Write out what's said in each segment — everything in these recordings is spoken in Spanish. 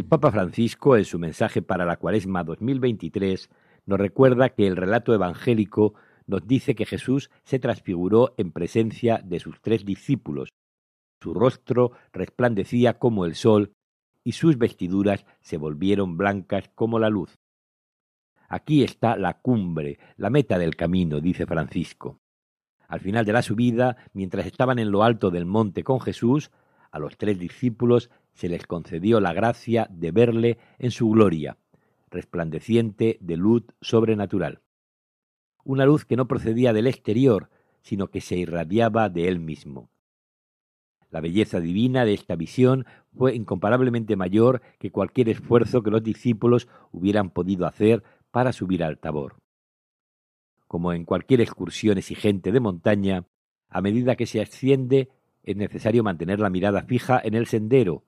El Papa Francisco, en su mensaje para la Cuaresma 2023, nos recuerda que el relato evangélico nos dice que Jesús se transfiguró en presencia de sus tres discípulos. Su rostro resplandecía como el sol y sus vestiduras se volvieron blancas como la luz. Aquí está la cumbre, la meta del camino, dice Francisco. Al final de la subida, mientras estaban en lo alto del monte con Jesús, a los tres discípulos se les concedió la gracia de verle en su gloria, resplandeciente de luz sobrenatural. Una luz que no procedía del exterior, sino que se irradiaba de él mismo. La belleza divina de esta visión fue incomparablemente mayor que cualquier esfuerzo que los discípulos hubieran podido hacer para subir al tabor como en cualquier excursión exigente de montaña, a medida que se asciende es necesario mantener la mirada fija en el sendero,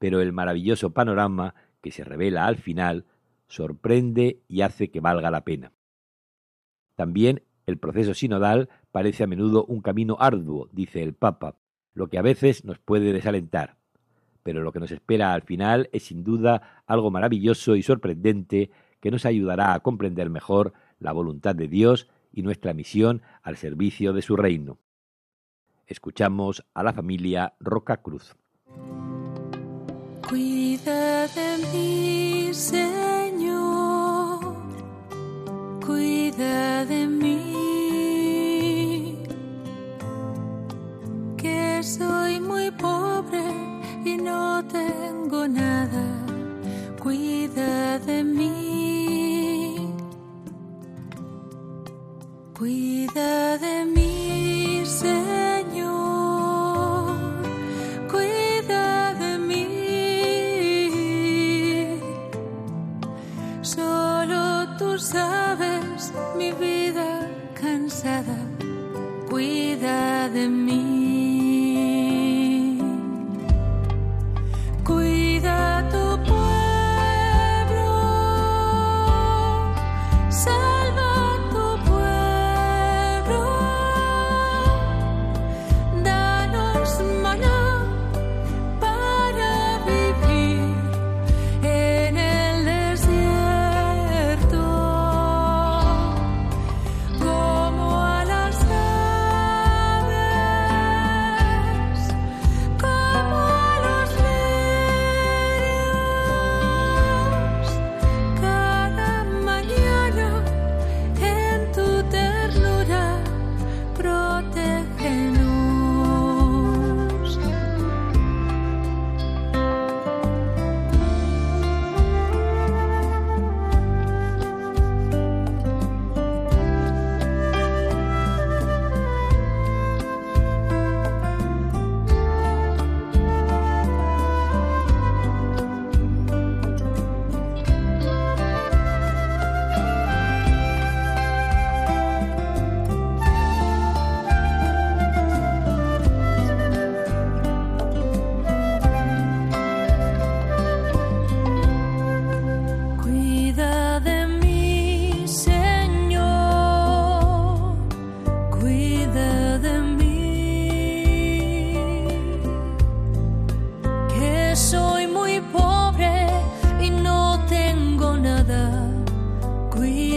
pero el maravilloso panorama que se revela al final sorprende y hace que valga la pena. También el proceso sinodal parece a menudo un camino arduo, dice el Papa, lo que a veces nos puede desalentar. Pero lo que nos espera al final es sin duda algo maravilloso y sorprendente que nos ayudará a comprender mejor la voluntad de Dios y nuestra misión al servicio de su reino. Escuchamos a la familia Roca Cruz. Cuida de mí, Señor, cuida de mí, que soy muy pobre y no tengo nada, cuida de mí. Cuida de mí.